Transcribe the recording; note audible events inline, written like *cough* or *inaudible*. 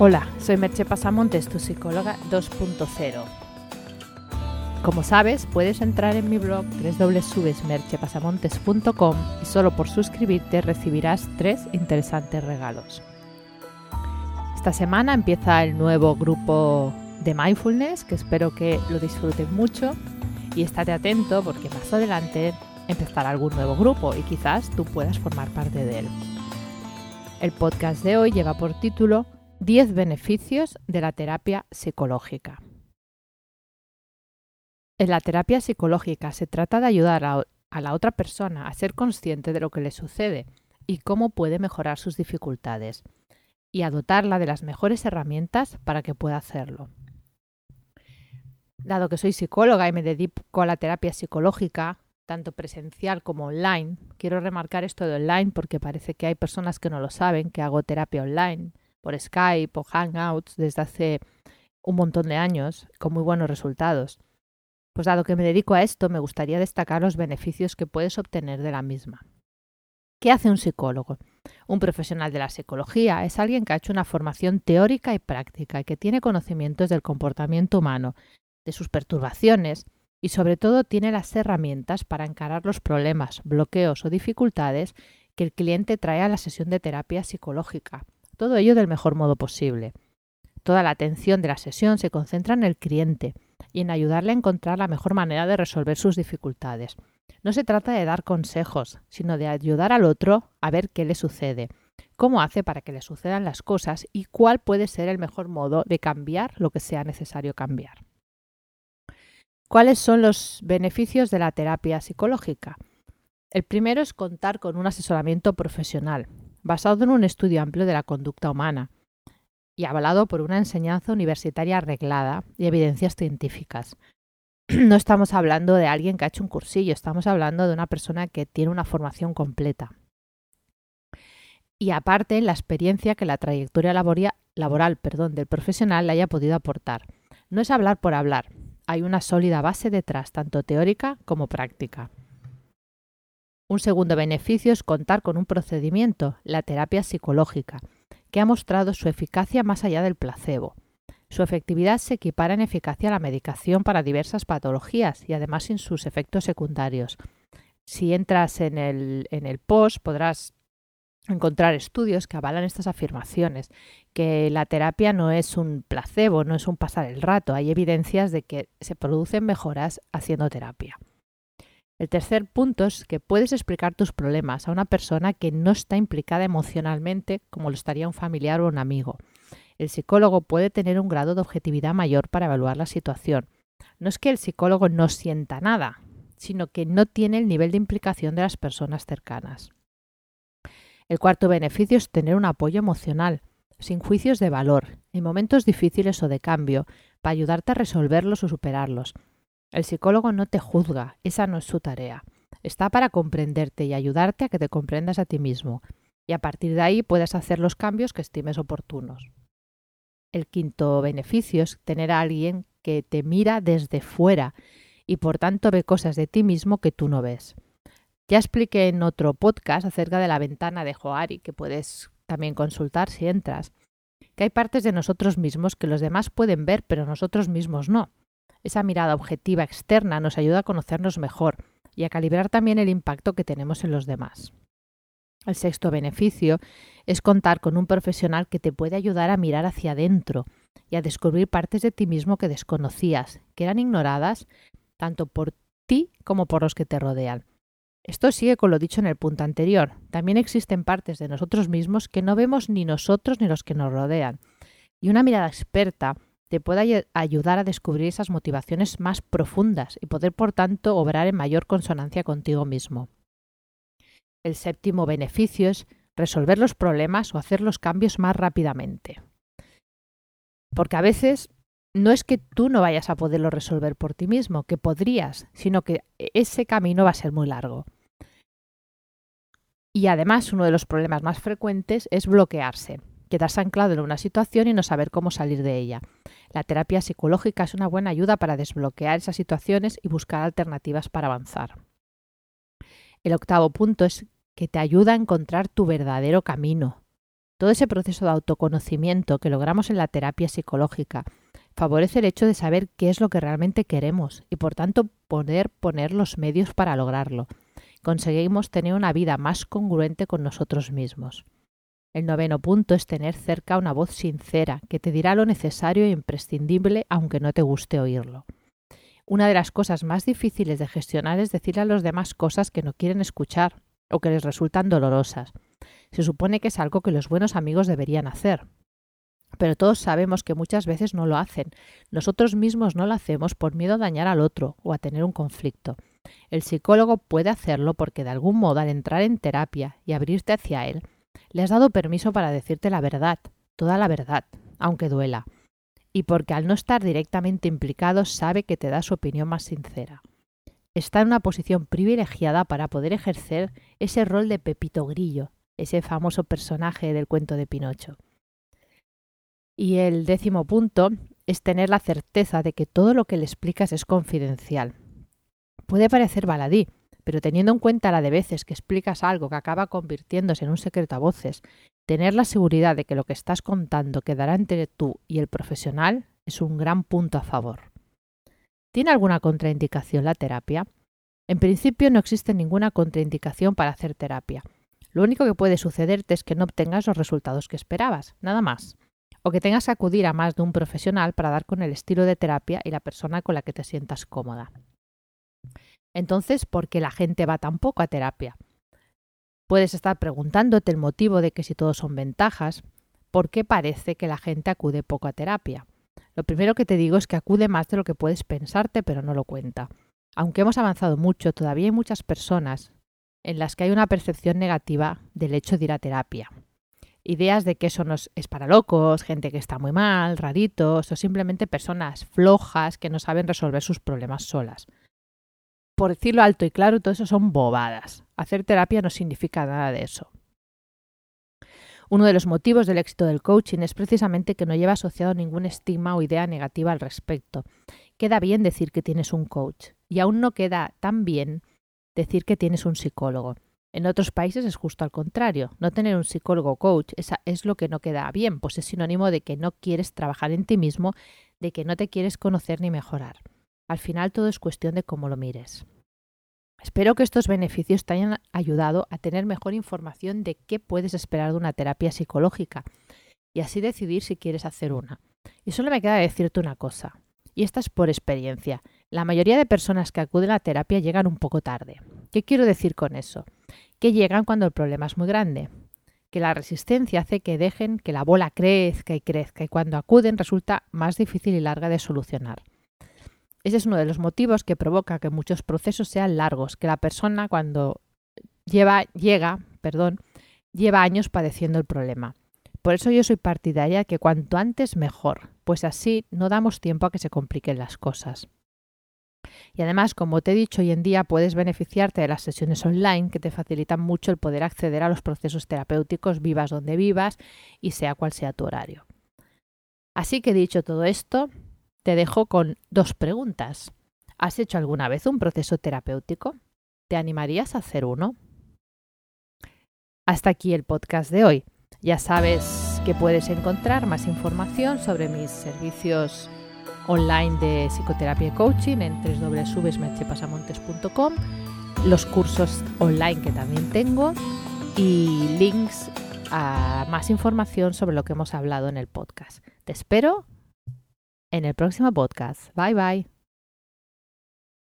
Hola, soy Merche Pasamontes, tu psicóloga 2.0. Como sabes, puedes entrar en mi blog www.merchepasamontes.com y solo por suscribirte recibirás tres interesantes regalos. Esta semana empieza el nuevo grupo de mindfulness, que espero que lo disfruten mucho y estate atento porque más adelante empezará algún nuevo grupo y quizás tú puedas formar parte de él. El podcast de hoy lleva por título 10 beneficios de la terapia psicológica. En la terapia psicológica se trata de ayudar a, la otra persona a ser consciente de lo que le sucede y cómo puede mejorar sus dificultades, y a dotarla de las mejores herramientas para que pueda hacerlo. Dado que soy psicóloga y me dedico a la terapia psicológica, tanto presencial como online, quiero remarcar esto de online porque parece que hay personas que no lo saben, que hago terapia online por Skype o Hangouts desde hace un montón de años con muy buenos resultados. Pues dado que me dedico a esto, me gustaría destacar los beneficios que puedes obtener de la misma. ¿Qué hace un psicólogo? Un profesional de la psicología es alguien que ha hecho una formación teórica y práctica y que tiene conocimientos del comportamiento humano, de sus perturbaciones y sobre todo tiene las herramientas para encarar los problemas, bloqueos o dificultades que el cliente trae a la sesión de terapia psicológica todo ello del mejor modo posible. Toda la atención de la sesión se concentra en el cliente y en ayudarle a encontrar la mejor manera de resolver sus dificultades. No se trata de dar consejos, sino de ayudar al otro a ver qué le sucede, cómo hace para que le sucedan las cosas y cuál puede ser el mejor modo de cambiar lo que sea necesario cambiar. ¿Cuáles son los beneficios de la terapia psicológica? El primero es contar con un asesoramiento profesional, basado en un estudio amplio de la conducta humana y avalado por una enseñanza universitaria arreglada y evidencias científicas. *clears throat* No estamos hablando de alguien que ha hecho un cursillo, estamos hablando de una persona que tiene una formación completa. Y aparte, la experiencia que la trayectoria laboral perdón, del profesional le haya podido aportar. No es hablar por hablar, hay una sólida base detrás, tanto teórica como práctica. Un segundo beneficio es contar con un procedimiento, la terapia psicológica, que ha mostrado su eficacia más allá del placebo. Su efectividad se equipara en eficacia a la medicación para diversas patologías y además sin sus efectos secundarios. Si entras en el, en el post podrás encontrar estudios que avalan estas afirmaciones, que la terapia no es un placebo, no es un pasar el rato, hay evidencias de que se producen mejoras haciendo terapia. El tercer punto es que puedes explicar tus problemas a una persona que no está implicada emocionalmente como lo estaría un familiar o un amigo. El psicólogo puede tener un grado de objetividad mayor para evaluar la situación. No es que el psicólogo no sienta nada, sino que no tiene el nivel de implicación de las personas cercanas. El cuarto beneficio es tener un apoyo emocional, sin juicios de valor, en momentos difíciles o de cambio, para ayudarte a resolverlos o superarlos. El psicólogo no te juzga, esa no es su tarea. Está para comprenderte y ayudarte a que te comprendas a ti mismo, y a partir de ahí puedes hacer los cambios que estimes oportunos. El quinto beneficio es tener a alguien que te mira desde fuera y por tanto ve cosas de ti mismo que tú no ves. Ya expliqué en otro podcast acerca de la ventana de Joari, que puedes también consultar si entras, que hay partes de nosotros mismos que los demás pueden ver, pero nosotros mismos no. Esa mirada objetiva externa nos ayuda a conocernos mejor y a calibrar también el impacto que tenemos en los demás. El sexto beneficio es contar con un profesional que te puede ayudar a mirar hacia adentro y a descubrir partes de ti mismo que desconocías, que eran ignoradas tanto por ti como por los que te rodean. Esto sigue con lo dicho en el punto anterior. También existen partes de nosotros mismos que no vemos ni nosotros ni los que nos rodean. Y una mirada experta te puede ayudar a descubrir esas motivaciones más profundas y poder, por tanto, obrar en mayor consonancia contigo mismo. El séptimo beneficio es resolver los problemas o hacer los cambios más rápidamente. Porque a veces no es que tú no vayas a poderlo resolver por ti mismo, que podrías, sino que ese camino va a ser muy largo. Y además uno de los problemas más frecuentes es bloquearse, quedarse anclado en una situación y no saber cómo salir de ella. La terapia psicológica es una buena ayuda para desbloquear esas situaciones y buscar alternativas para avanzar. El octavo punto es que te ayuda a encontrar tu verdadero camino. Todo ese proceso de autoconocimiento que logramos en la terapia psicológica favorece el hecho de saber qué es lo que realmente queremos y por tanto poder poner los medios para lograrlo. Conseguimos tener una vida más congruente con nosotros mismos. El noveno punto es tener cerca una voz sincera que te dirá lo necesario e imprescindible aunque no te guste oírlo. Una de las cosas más difíciles de gestionar es decirle a los demás cosas que no quieren escuchar o que les resultan dolorosas. Se supone que es algo que los buenos amigos deberían hacer. Pero todos sabemos que muchas veces no lo hacen. Nosotros mismos no lo hacemos por miedo a dañar al otro o a tener un conflicto. El psicólogo puede hacerlo porque de algún modo al entrar en terapia y abrirte hacia él, le has dado permiso para decirte la verdad, toda la verdad, aunque duela y porque al no estar directamente implicado sabe que te da su opinión más sincera. Está en una posición privilegiada para poder ejercer ese rol de Pepito Grillo, ese famoso personaje del cuento de Pinocho. Y el décimo punto es tener la certeza de que todo lo que le explicas es confidencial. Puede parecer baladí, pero teniendo en cuenta la de veces que explicas algo que acaba convirtiéndose en un secreto a voces Tener la seguridad de que lo que estás contando quedará entre tú y el profesional es un gran punto a favor. ¿Tiene alguna contraindicación la terapia? En principio no existe ninguna contraindicación para hacer terapia. Lo único que puede sucederte es que no obtengas los resultados que esperabas, nada más. O que tengas que acudir a más de un profesional para dar con el estilo de terapia y la persona con la que te sientas cómoda. Entonces, ¿por qué la gente va tan poco a terapia? Puedes estar preguntándote el motivo de que si todos son ventajas, ¿por qué parece que la gente acude poco a terapia? Lo primero que te digo es que acude más de lo que puedes pensarte, pero no lo cuenta. Aunque hemos avanzado mucho, todavía hay muchas personas en las que hay una percepción negativa del hecho de ir a terapia. Ideas de que eso no es para locos, gente que está muy mal, raritos, o simplemente personas flojas que no saben resolver sus problemas solas por decirlo alto y claro, todo eso son bobadas. Hacer terapia no significa nada de eso. Uno de los motivos del éxito del coaching es precisamente que no lleva asociado ningún estigma o idea negativa al respecto. Queda bien decir que tienes un coach y aún no queda tan bien decir que tienes un psicólogo. En otros países es justo al contrario. No tener un psicólogo coach es lo que no queda bien, pues es sinónimo de que no quieres trabajar en ti mismo, de que no te quieres conocer ni mejorar. Al final todo es cuestión de cómo lo mires. Espero que estos beneficios te hayan ayudado a tener mejor información de qué puedes esperar de una terapia psicológica y así decidir si quieres hacer una. Y solo me queda decirte una cosa, y esta es por experiencia. La mayoría de personas que acuden a terapia llegan un poco tarde. ¿Qué quiero decir con eso? Que llegan cuando el problema es muy grande, que la resistencia hace que dejen que la bola crezca y crezca y cuando acuden resulta más difícil y larga de solucionar. Ese es uno de los motivos que provoca que muchos procesos sean largos, que la persona cuando lleva, llega, perdón, lleva años padeciendo el problema. Por eso yo soy partidaria que cuanto antes mejor, pues así no damos tiempo a que se compliquen las cosas. Y además, como te he dicho, hoy en día puedes beneficiarte de las sesiones online que te facilitan mucho el poder acceder a los procesos terapéuticos vivas donde vivas y sea cual sea tu horario. Así que dicho todo esto, te dejo con dos preguntas. ¿Has hecho alguna vez un proceso terapéutico? ¿Te animarías a hacer uno? Hasta aquí el podcast de hoy. Ya sabes que puedes encontrar más información sobre mis servicios online de psicoterapia y coaching en www.mechepasamontes.com, los cursos online que también tengo y links a más información sobre lo que hemos hablado en el podcast. Te espero en el próximo podcast. Bye bye.